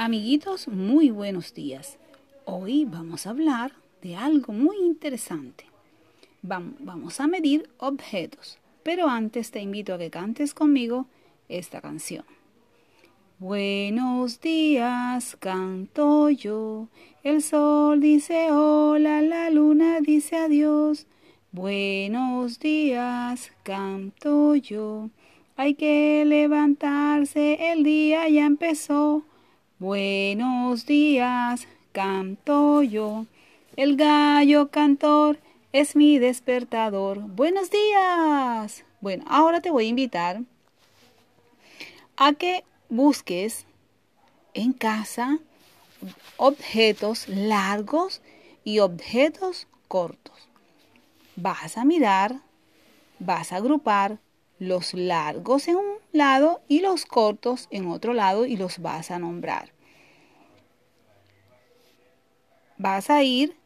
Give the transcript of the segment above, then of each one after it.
Amiguitos, muy buenos días. Hoy vamos a hablar de algo muy interesante. Vamos a medir objetos, pero antes te invito a que cantes conmigo esta canción. Buenos días, canto yo. El sol dice hola, la luna dice adiós. Buenos días, canto yo. Hay que levantarse, el día ya empezó. Buenos días, canto yo. El gallo cantor es mi despertador. Buenos días. Bueno, ahora te voy a invitar a que busques en casa objetos largos y objetos cortos. Vas a mirar, vas a agrupar los largos en un lado y los cortos en otro lado y los vas a nombrar. Vas a ir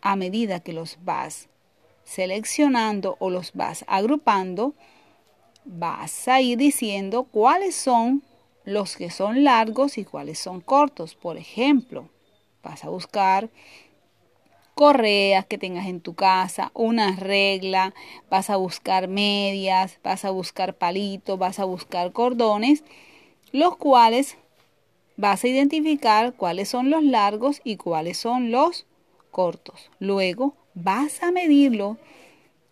a medida que los vas seleccionando o los vas agrupando, vas a ir diciendo cuáles son los que son largos y cuáles son cortos. Por ejemplo, vas a buscar correas que tengas en tu casa, una regla, vas a buscar medias, vas a buscar palitos, vas a buscar cordones, los cuales vas a identificar cuáles son los largos y cuáles son los cortos. Luego vas a medirlo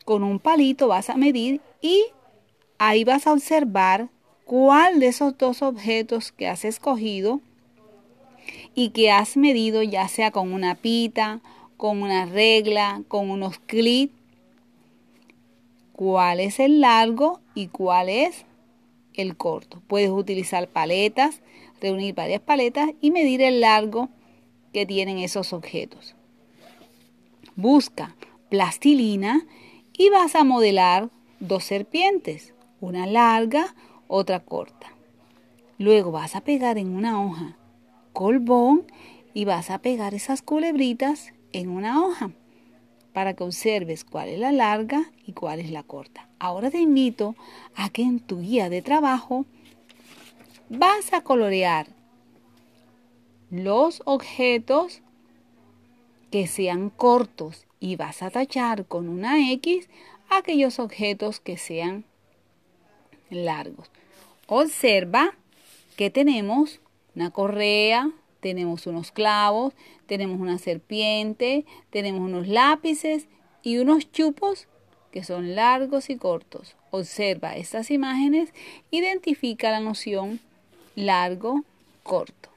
con un palito, vas a medir y ahí vas a observar cuál de esos dos objetos que has escogido y que has medido ya sea con una pita, con una regla, con unos clips, cuál es el largo y cuál es el corto. Puedes utilizar paletas, reunir varias paletas y medir el largo que tienen esos objetos. Busca plastilina y vas a modelar dos serpientes, una larga, otra corta. Luego vas a pegar en una hoja colbón y vas a pegar esas culebritas en una hoja para que observes cuál es la larga y cuál es la corta. Ahora te invito a que en tu guía de trabajo vas a colorear los objetos que sean cortos y vas a tachar con una X aquellos objetos que sean largos. Observa que tenemos una correa, tenemos unos clavos, tenemos una serpiente, tenemos unos lápices y unos chupos que son largos y cortos. Observa estas imágenes, identifica la noción largo, corto.